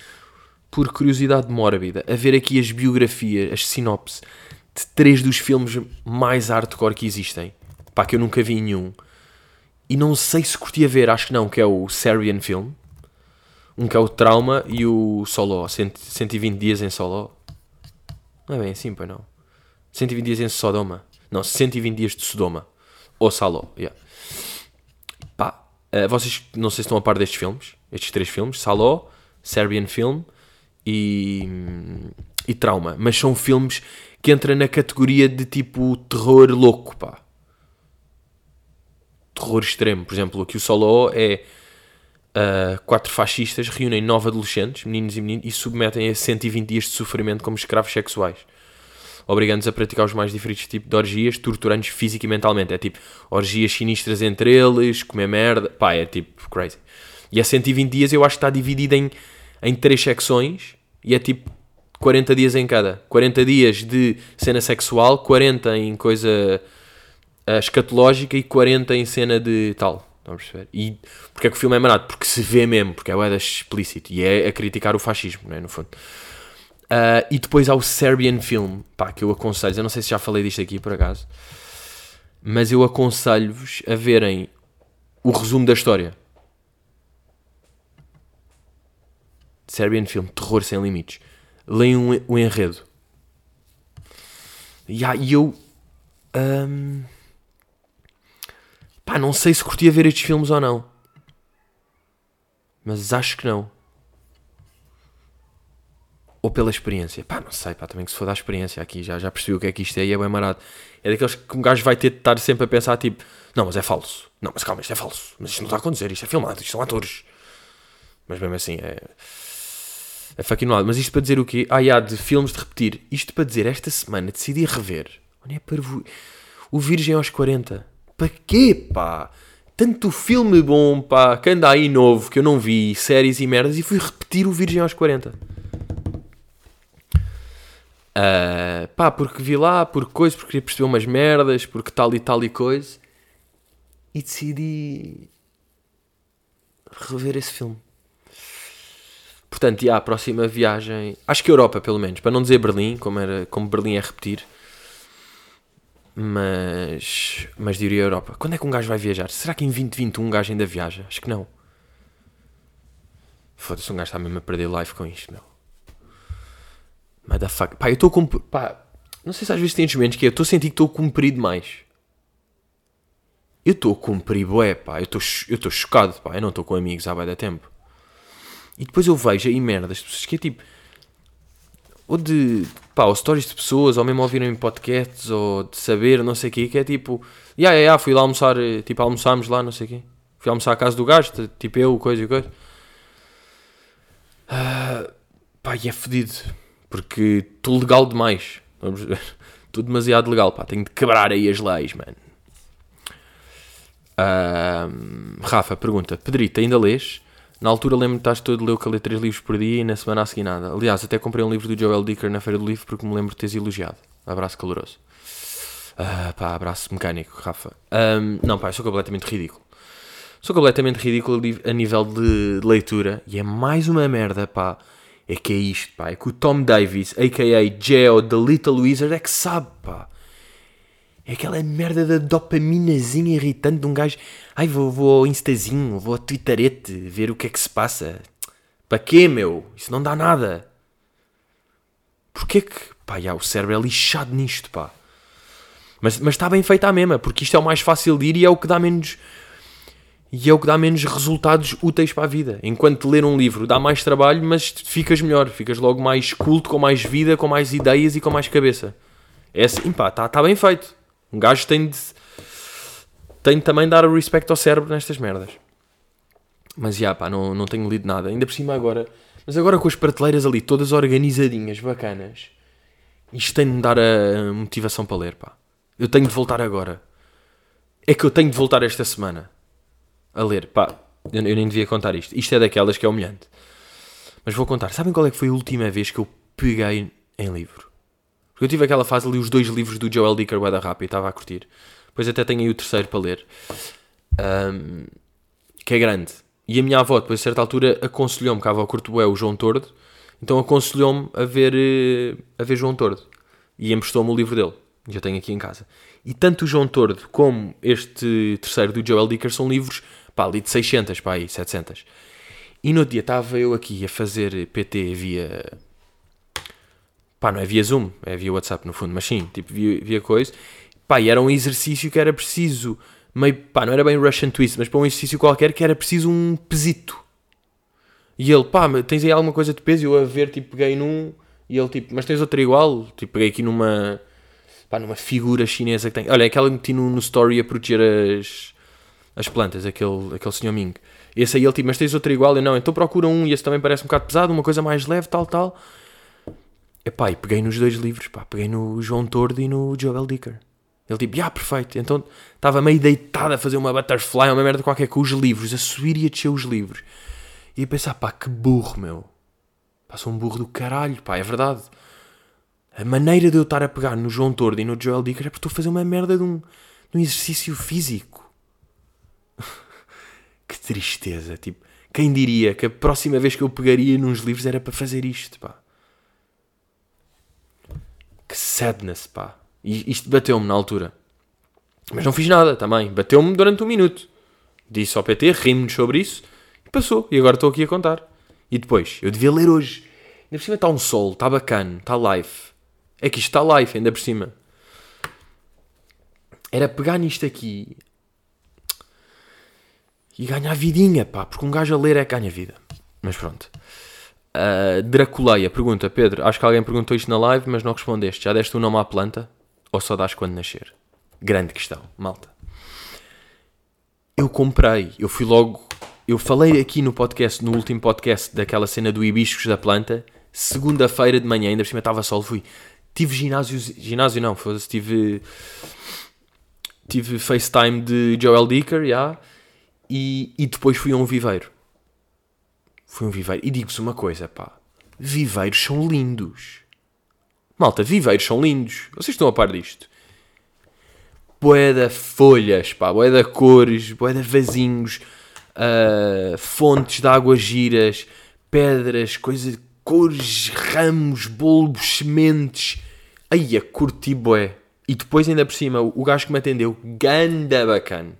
por curiosidade mórbida, a ver aqui as biografias, as sinopses de três dos filmes mais hardcore que existem. Pá, que eu nunca vi nenhum. E não sei se curtia ver, acho que não, que é o Serbian Film. Um que é o Trauma e o Solo, 120 dias em Solo. Não é bem assim, pois não. 120 dias em Sodoma. Não, 120 dias de Sodoma. Ou Salo, yeah. Pá, uh, vocês não sei se estão a par destes filmes, estes três filmes, Salo, Serbian Film e, e Trauma. Mas são filmes que entram na categoria de tipo terror louco, pá. Terror extremo. Por exemplo, aqui o Solo é uh, quatro fascistas reúnem nove adolescentes, meninos e meninas, e submetem a 120 dias de sofrimento como escravos sexuais. Obrigando-os a praticar os mais diferentes tipos de orgias, torturando-os física e mentalmente. É tipo, orgias sinistras entre eles, comer merda. Pá, é tipo, crazy. E a 120 dias eu acho que está dividido em, em três secções e é tipo 40 dias em cada. 40 dias de cena sexual, 40 em coisa uh, escatológica e 40 em cena de tal. Estão a perceber? E porque é que o filme é marado? Porque se vê mesmo, porque é o explícito e é a criticar o fascismo, não é? No fundo. Uh, e depois há o Serbian Film, pá, que eu aconselho. Eu não sei se já falei disto aqui por acaso, mas eu aconselho-vos a verem o resumo da história. Serbian Film, Terror Sem Limites. Leiam o enredo. E yeah, eu. Um, Pá, não sei se curtia ver estes filmes ou não. Mas acho que não. Ou pela experiência. Pá, não sei, pá, também que se for da experiência aqui, já, já percebi o que é que isto é e é bem marado. É daqueles que um gajo vai ter de estar sempre a pensar, tipo, não, mas é falso. Não, mas calma, isto é falso. Mas isto não está a acontecer, isto é filmado, isto são atores. Mas mesmo assim, é... É fucking lado. Mas isto para dizer o quê? Ah, há de filmes de repetir. Isto para dizer, esta semana decidi rever. Olha, é para o Virgem aos 40. Para quê, pá? Tanto filme bom, pá, que anda aí novo, que eu não vi, séries e merdas, e fui repetir o Virgem aos 40. Uh, ah, pá, porque vi lá, por coisa, porque queria perceber umas merdas, porque tal e tal e coisa. E decidi rever esse filme. Portanto, e a próxima viagem, acho que Europa pelo menos, para não dizer Berlim, como, era, como Berlim é repetir, mas, mas diria Europa. Quando é que um gajo vai viajar? Será que em 2021 um gajo ainda viaja? Acho que não. Foda-se, um gajo está mesmo a perder life com isto, meu. Motherfucker. Pá, eu estou com. Pá, não sei se às vezes tem momentos que eu estou a sentir que estou a cumprir demais. Eu estou a cumprir, bué, pá. Eu estou chocado, pá. Eu não estou com amigos há bem da tempo. E depois eu vejo aí merdas, que é tipo ou de pá, ou stories de pessoas, ou mesmo ouvirem podcasts, ou de saber, não sei o quê, que é tipo, ya, yeah, yeah, fui lá almoçar, eh, tipo, almoçámos lá, não sei o quê. Fui almoçar à casa do gajo, tipo eu, coisa e coisa. Uh, pá, e é fedido, porque estou legal demais. Estou demasiado legal, pá, tenho de quebrar aí as leis, mano. Uh, Rafa pergunta: Pedrito, ainda lês? Na altura lembro-me de estás todo ler o ler 3 livros por dia e na semana a seguir nada. Aliás, até comprei um livro do Joel Dicker na Feira do Livro porque me lembro de teres elogiado. Abraço caloroso. Uh, pá, abraço mecânico, Rafa. Um, não, pá, sou completamente ridículo. Sou completamente ridículo a nível de leitura. E é mais uma merda, pá. É que é isto, pá. É que o Tom Davis, a.k.a. Geo, The Little Wizard, é que sabe, pá. É aquela merda da dopaminazinha irritante de um gajo. Ai, vou, vou ao Instazinho, vou ao Twitterete ver o que é que se passa. Para quê, meu? Isso não dá nada. Porquê que. Pá, já, o cérebro é lixado nisto, pá. Mas, mas está bem feita a mesma, porque isto é o mais fácil de ir e é o que dá menos. E é o que dá menos resultados úteis para a vida. Enquanto ler um livro dá mais trabalho, mas ficas melhor. Ficas logo mais culto, com mais vida, com mais ideias e com mais cabeça. É assim, pá, está tá bem feito. Um gajo tem de. tem de também dar o respeito ao cérebro nestas merdas. Mas já, pá, não, não tenho lido nada. Ainda por cima agora. Mas agora com as prateleiras ali todas organizadinhas, bacanas. Isto tem de me dar a motivação para ler, pá. Eu tenho de voltar agora. É que eu tenho de voltar esta semana. A ler, pá. Eu, eu nem devia contar isto. Isto é daquelas que é humilhante. Mas vou contar. Sabem qual é que foi a última vez que eu peguei em livro? Porque eu tive aquela fase ali, os dois livros do Joel Dicker, Rap, e estava a curtir. Depois até tenho aí o terceiro para ler. Um, que é grande. E a minha avó, depois a certa altura, aconselhou-me, que a avó curto o João Tordo, então aconselhou-me a ver, eh, a ver João Tordo. E emprestou-me o livro dele. Já tenho aqui em casa. E tanto o João Tordo como este terceiro do Joel Dicker são livros, pá, ali de 600, pá, aí, 700. E no dia estava eu aqui a fazer PT via... Pá, não é via Zoom, é via WhatsApp no fundo, mas sim, tipo, via, via coisa. Pá, e era um exercício que era preciso meio, pá, não era bem Russian Twist, mas para um exercício qualquer que era preciso um pesito. E ele, pá, tens aí alguma coisa de peso? E eu a ver, tipo, peguei num, e ele, tipo, mas tens outra igual? Tipo, peguei aqui numa, pá, numa figura chinesa que tem. Olha, aquela que meti no, no story a proteger as, as plantas, aquele, aquele senhor Ming. Esse aí ele, tipo, mas tens outra igual? Eu não, então procura um, e esse também parece um bocado pesado, uma coisa mais leve, tal, tal. Epá, e peguei nos dois livros, pá, peguei no João Tordo e no Joel Dicker. Ele tipo, ah, perfeito. Então estava meio deitado a fazer uma butterfly, uma merda qualquer com os livros, a subir e a descer os livros. E a pensar, pá, que burro, meu. Pá, sou um burro do caralho, pá, é verdade. A maneira de eu estar a pegar no João Tordo e no Joel Dicker é porque estou a fazer uma merda de um, de um exercício físico. que tristeza, tipo. Quem diria que a próxima vez que eu pegaria nos livros era para fazer isto, pá. Que sadness, pá. E isto bateu-me na altura. Mas não fiz nada também. Bateu-me durante um minuto. Disse ao PT, rimos sobre isso e passou. E agora estou aqui a contar. E depois, eu devia ler hoje. Ainda por cima está um sol, está bacana, está live. É que isto está live, ainda por cima. Era pegar nisto aqui e ganhar vidinha, pá. Porque um gajo a ler é que ganha vida. Mas pronto. Uh, Draculeia pergunta, Pedro, acho que alguém perguntou isto na live, mas não respondeste. Já deste o um nome à planta? ou só dás quando nascer? Grande questão, malta. Eu comprei, eu fui logo. Eu falei aqui no podcast, no último podcast, daquela cena do hibiscos da planta. Segunda-feira de manhã, ainda por cima estava sol, fui. Tive ginásio, ginásio não, foi, tive. Tive FaceTime de Joel Dicker, já. Yeah, e, e depois fui a um viveiro. Fui a um viveiro. E digo-vos uma coisa, pá. Viveiros são lindos. Malta, viveiros são lindos. Vocês estão a par disto? Boé folhas, pá, boé de cores, boé de vasinhos, uh, fontes de águas giras, pedras, coisas, cores, ramos, bulbos, sementes. Aí, a curti boé. E depois, ainda por cima, o gajo que me atendeu, ganda bacana.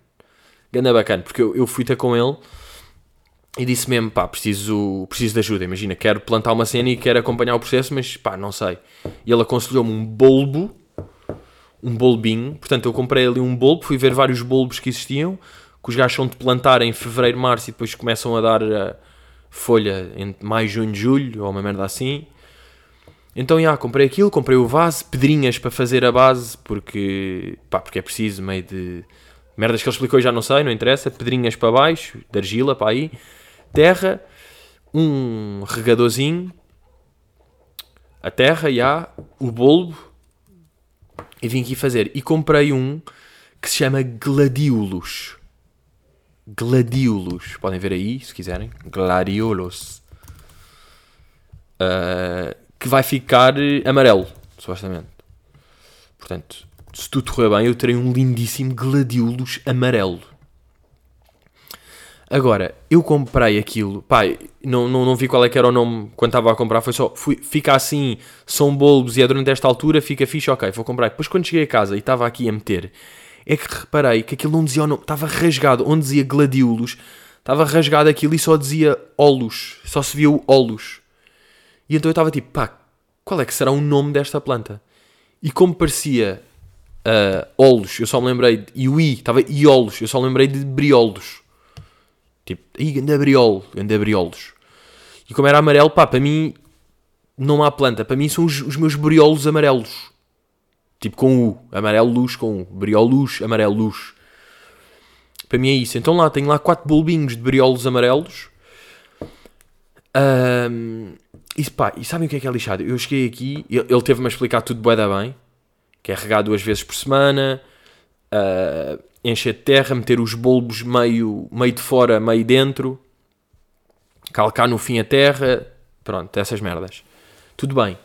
Ganda bacana, porque eu, eu fui ter com ele e disse mesmo, pá, preciso, preciso de ajuda. Imagina, quero plantar uma cena e quero acompanhar o processo, mas pá, não sei. E ele aconselhou-me um bulbo, um bulbinho. Portanto, eu comprei ali um bulbo, fui ver vários bulbos que existiam, que os gajos são de plantar em fevereiro, março e depois começam a dar a folha em maio, junho, julho, ou uma merda assim. Então, já, comprei aquilo, comprei o vaso, pedrinhas para fazer a base, porque, pá, porque é preciso meio de... Merdas que ele explicou já não sei, não interessa. Pedrinhas para baixo, de argila para aí terra, um regadorzinho, a terra, e há o bulbo, e vim aqui fazer. E comprei um que se chama Gladiolos. Gladiolos. Podem ver aí, se quiserem. Gladiolos. Uh, que vai ficar amarelo, supostamente. Portanto, se tudo correr bem, eu terei um lindíssimo Gladiolos amarelo. Agora, eu comprei aquilo, pá, não, não, não vi qual é que era o nome quando estava a comprar, foi só, fui, fica assim, são bulbos e é durante esta altura, fica fixe, ok, vou comprar. Depois quando cheguei a casa e estava aqui a meter, é que reparei que aquilo não dizia o nome, estava rasgado, onde dizia gladiolos, estava rasgado aquilo e só dizia olos, só se via o olos. E então eu estava tipo, pá, qual é que será o nome desta planta? E como parecia uh, olos, eu só me lembrei, e o i, estava iolos, eu só me lembrei de briolos. Tipo, ih, ganda briol, ganda briolos. E como era amarelo, pá, para mim não há planta, para mim são os, os meus briolos amarelos. Tipo com U, amarelo luz com U, briol luz, amarelo luz. Para mim é isso. Então lá, tenho lá quatro bulbinhos de briolos amarelos. Um, e, pá, e sabem o que é que é lixado? Eu cheguei aqui, ele, ele teve-me a explicar tudo bué da bem, que é regar duas vezes por semana, uh, encher de terra, meter os bulbos meio, meio de fora, meio dentro, calcar no fim a terra, pronto, essas merdas. Tudo bem.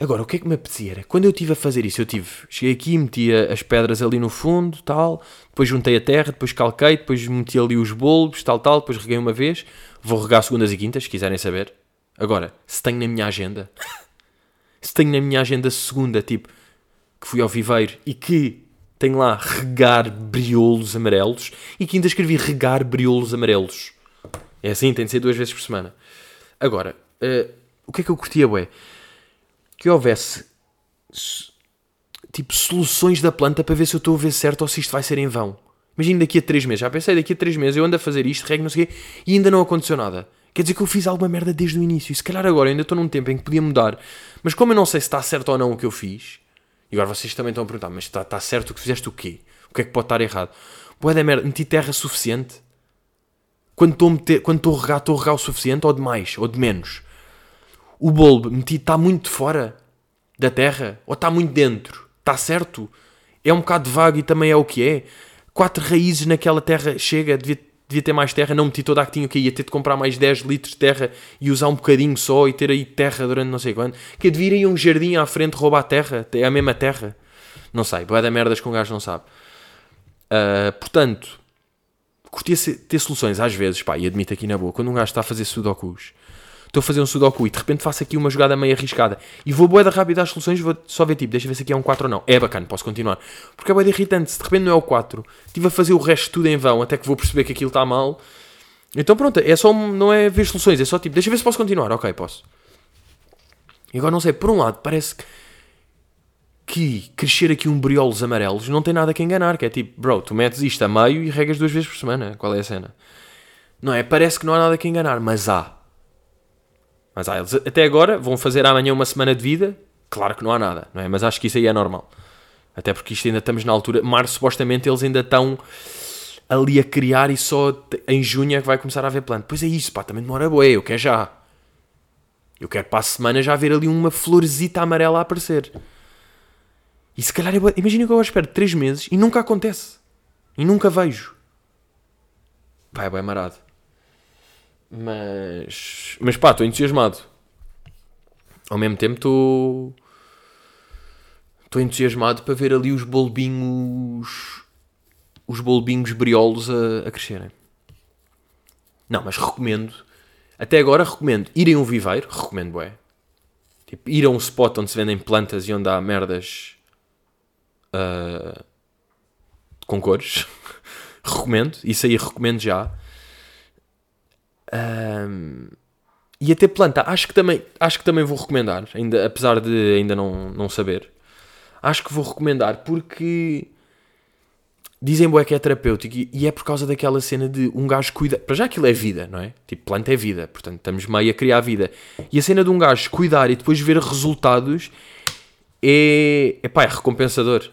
Agora, o que é que me apetecia era, quando eu estive a fazer isso, eu tive, cheguei aqui, metia as pedras ali no fundo, tal, depois juntei a terra, depois calquei, depois meti ali os bulbos, tal, tal, depois reguei uma vez, vou regar segundas e quintas, se quiserem saber. Agora, se tenho na minha agenda, se tenho na minha agenda segunda, tipo, que fui ao viveiro e que tenho lá regar briolos amarelos, e que ainda escrevi regar briolos amarelos. É assim, tem de ser duas vezes por semana. Agora, uh, o que é que eu curtia, bué? que houvesse tipo soluções da planta para ver se eu estou a ver certo ou se isto vai ser em vão. Imagina daqui a 3 meses, já pensei daqui a 3 meses eu ando a fazer isto, rego, não sei quê, e ainda não aconteceu nada. Quer dizer que eu fiz alguma merda desde o início. E se calhar agora ainda estou num tempo em que podia mudar. Mas como eu não sei se está certo ou não o que eu fiz, e agora vocês também estão a perguntar, mas está, está certo que fizeste o quê? O que é que pode estar errado? Boa da merda, meti terra suficiente? Quando estou quando estou a regar, estou a regar o suficiente ou de mais, ou de menos? o bulbo metido está muito fora da terra ou está muito dentro? Está certo? É um bocado vago e também é o que é. Quatro raízes naquela terra chega, devia, devia ter mais terra, não meti toda a que tinha, que ia ter de comprar mais 10 litros de terra e usar um bocadinho só e ter aí terra durante não sei quando. Que devia ir um jardim à frente roubar a terra, é a mesma terra. Não sei, boa da merdas que um gajo não sabe. Uh, portanto, curtia ter soluções às vezes, pá, e admito aqui na boa, quando um gajo está a fazer sudokus estou a fazer um sudoku e de repente faço aqui uma jogada meio arriscada e vou boeda rápida às soluções vou só ver tipo, deixa ver se aqui é um 4 ou não. É bacana, posso continuar. Porque é boeda irritante, se de repente não é o 4, estive a fazer o resto tudo em vão até que vou perceber que aquilo está mal. Então pronto, é só, não é ver soluções, é só tipo, deixa ver se posso continuar. Ok, posso. E agora não sei, por um lado parece que crescer aqui um briolos amarelos não tem nada que enganar, que é tipo, bro, tu metes isto a meio e regas duas vezes por semana. Qual é a cena? Não é? Parece que não há nada que enganar, mas há. Mas ah, eles até agora vão fazer amanhã uma semana de vida. Claro que não há nada, não é? Mas acho que isso aí é normal. Até porque isto ainda estamos na altura. Março, supostamente, eles ainda estão ali a criar e só em junho é que vai começar a haver planta. Pois é isso, pá, também demora boé, eu quero já. Eu quero para a semana já ver ali uma florzita amarela a aparecer. E se calhar, imagina que eu espero 3 meses e nunca acontece. E nunca vejo. Pá, é bem marado. Mas. Mas pá, estou entusiasmado. Ao mesmo tempo estou. Estou entusiasmado para ver ali os bolbinhos. Os bolbinhos briolos a, a crescerem. Não, mas recomendo. Até agora recomendo irem a um viveiro. Recomendo, bué. Tipo, ir a um spot onde se vendem plantas e onde há merdas. Uh, com cores. recomendo. Isso aí recomendo já. Um, e até planta, acho que também, acho que também vou recomendar, ainda, apesar de ainda não, não saber. Acho que vou recomendar porque dizem bué que é terapêutico e, é por causa daquela cena de um gajo cuida. Para já aquilo é vida, não é? Tipo, planta é vida, portanto estamos meio a criar vida. E a cena de um gajo cuidar e depois ver resultados é pá, é recompensador,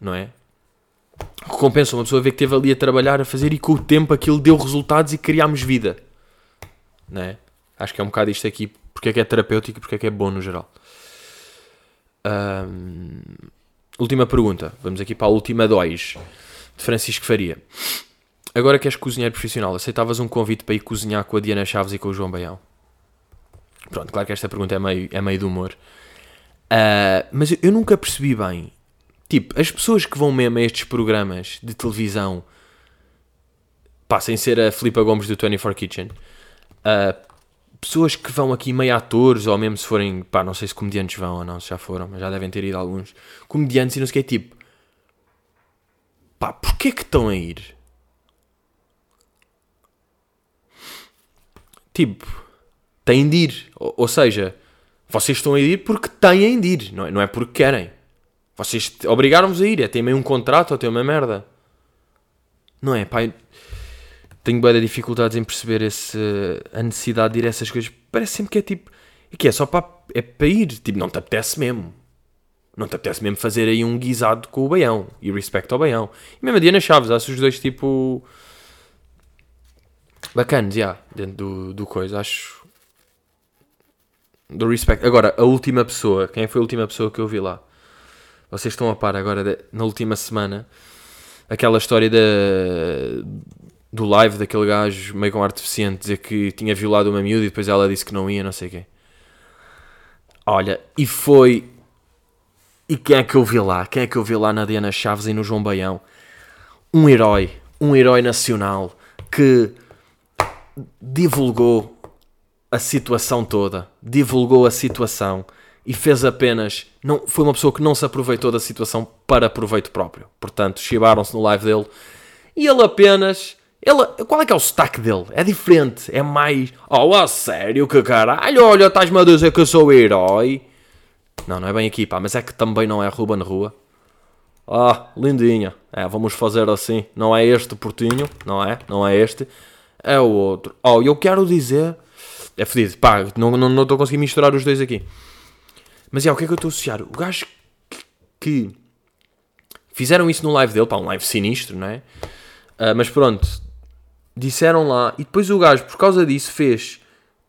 não é? Recompensa uma pessoa ver que esteve ali a trabalhar, a fazer e com o tempo aquilo deu resultados e criámos vida. Não é? Acho que é um bocado isto aqui, porque é que é terapêutico e porque é que é bom no geral. Um, última pergunta, vamos aqui para a última dois, de Francisco Faria. Agora que és cozinheiro profissional, aceitavas um convite para ir cozinhar com a Diana Chaves e com o João Baião? Pronto, claro que esta pergunta é meio, é meio de humor. Uh, mas eu nunca percebi bem Tipo, as pessoas que vão mesmo a estes programas de televisão pá, sem ser a Filipa Gomes do 24 Kitchen, uh, pessoas que vão aqui meio atores, ou mesmo se forem, pá, não sei se comediantes vão ou não, se já foram, mas já devem ter ido alguns, comediantes e não sei o que, tipo, pá, porquê que estão a ir? Tipo, têm de ir, ou, ou seja, vocês estão a ir porque têm de ir, não é, não é porque querem. Vocês obrigaram-vos a ir, é ter meio um contrato ou ter uma merda. Não é, pá, tenho bem dificuldades em perceber esse, a necessidade de ir a essas coisas. Parece sempre que é tipo. É que é só para, é para ir. Tipo, não te apetece mesmo. Não te apetece mesmo fazer aí um guisado com o baião. E respeito ao baião. E mesmo a Diana Chaves, acho os dois tipo. Bacanas, já. Yeah, dentro do, do coisa. Acho. Do respect. Agora, a última pessoa. Quem foi a última pessoa que eu vi lá? Vocês estão a par agora, de, na última semana. Aquela história da do live daquele gajo meio com ar deficiente dizer que tinha violado uma miúda e depois ela disse que não ia, não sei o quê. Olha, e foi. E quem é que eu vi lá? Quem é que eu vi lá na Diana Chaves e no João Baião? Um herói, um herói nacional que divulgou a situação toda, divulgou a situação e fez apenas. Não, foi uma pessoa que não se aproveitou da situação para proveito próprio. Portanto, chibaram-se no live dele e ele apenas ele, qual é que é o sotaque dele? É diferente, é mais. Oh, a sério, que caralho, olha, estás-me a dizer que eu sou herói. Não, não é bem aqui, pá, mas é que também não é Ruben Rua. Ah, lindinha. É, vamos fazer assim. Não é este portinho, não é? Não é este. É o outro. Oh, eu quero dizer. É fedido, pá, não estou não, não a conseguir misturar os dois aqui. Mas é, o que é que eu estou a associar? O gajo que, fizeram isso no live dele, pá, um live sinistro, não é? Uh, mas pronto, disseram lá, e depois o gajo, por causa disso, fez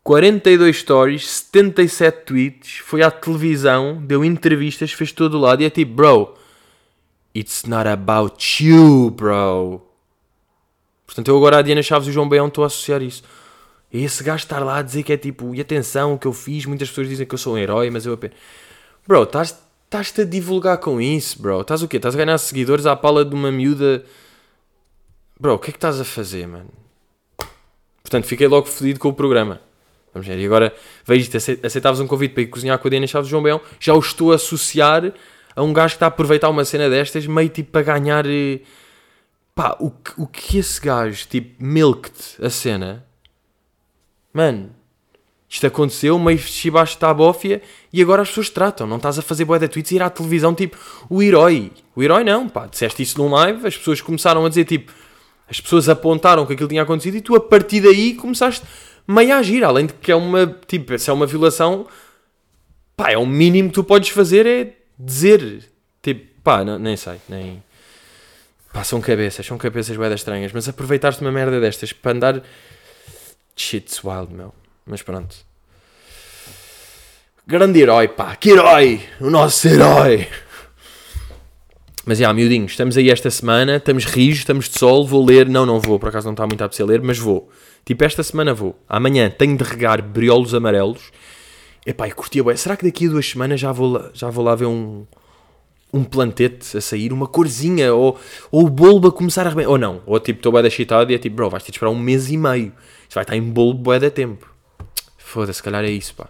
42 stories, 77 tweets, foi à televisão, deu entrevistas, fez todo o lado, e é tipo, bro, it's not about you, bro. Portanto, eu agora a Diana Chaves e o João Baião estou a associar isso. Esse gajo estar lá a dizer que é tipo, e atenção, o que eu fiz, muitas pessoas dizem que eu sou um herói, mas eu apenas. Bro, estás-te a divulgar com isso, bro. Estás o quê? Estás a ganhar seguidores à pala de uma miúda. Bro, o que é que estás a fazer, mano? Portanto, fiquei logo fodido com o programa. Vamos ver. E agora, vejo aceitavas um convite para ir cozinhar com a Diana Chaves João Beão, já o estou a associar a um gajo que está a aproveitar uma cena destas, meio tipo para ganhar. Eh, pá, o, o que esse gajo, tipo, milked a cena. Mano, isto aconteceu, meio chibaste está a bófia e agora as pessoas tratam. Não estás a fazer boé de tweets e ir à televisão, tipo, o herói. O herói não, pá. Disseste isso num live, as pessoas começaram a dizer, tipo, as pessoas apontaram que aquilo tinha acontecido e tu a partir daí começaste meio a agir. Além de que é uma, tipo, se é uma violação, pá, é o mínimo que tu podes fazer é dizer, tipo, pá, não, nem sei, nem... Pá, são cabeças, são cabeças bem estranhas, mas aproveitaste uma merda destas para andar... Shit's wild, meu. Mas pronto. Grande herói, pá, que herói! O nosso herói! Mas, já, miudinhos, estamos aí esta semana, estamos rijos, estamos de sol, vou ler, não, não vou, por acaso não está muito a ler, mas vou. Tipo, esta semana vou. Amanhã tenho de regar briolos amarelos. Epá, e curtia bem. Será que daqui a duas semanas já vou lá, já vou lá ver um, um plantete a sair, uma corzinha, ou, ou o bolo a começar a arrebentar. Ou não, ou tipo, estou bem excitado e é tipo, bro, vais ter de esperar um mês e meio. Isso vai estar em bolo bué de tempo. Foda-se, se calhar é isso, pá.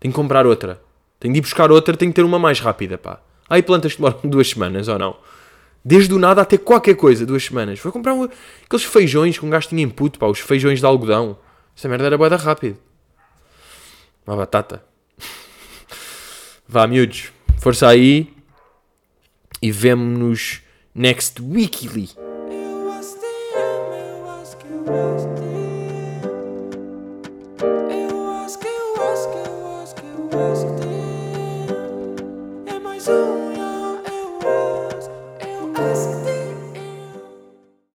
Tenho que comprar outra. Tenho de ir buscar outra, tenho que ter uma mais rápida, pá. Aí plantas demoram duas semanas ou não? Desde o nada até qualquer coisa, duas semanas. Foi comprar um, aqueles feijões que um gajo tinha em puto, pá, os feijões de algodão. Essa merda era boeda rápido. Uma batata. Vá, miúdos. Força aí. E vemo-nos next weekly.